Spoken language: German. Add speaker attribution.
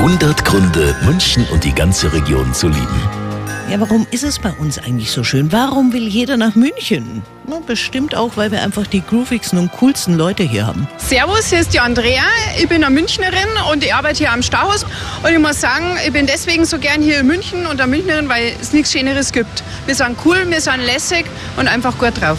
Speaker 1: 100 Gründe, München und die ganze Region zu lieben.
Speaker 2: Ja, warum ist es bei uns eigentlich so schön? Warum will jeder nach München? Na, bestimmt auch, weil wir einfach die groovigsten und coolsten Leute hier haben.
Speaker 3: Servus, hier ist die Andrea. Ich bin eine Münchnerin und ich arbeite hier am Stauhaus. Und ich muss sagen, ich bin deswegen so gern hier in München und eine Münchnerin, weil es nichts Schöneres gibt. Wir sind cool, wir sind lässig und einfach gut drauf.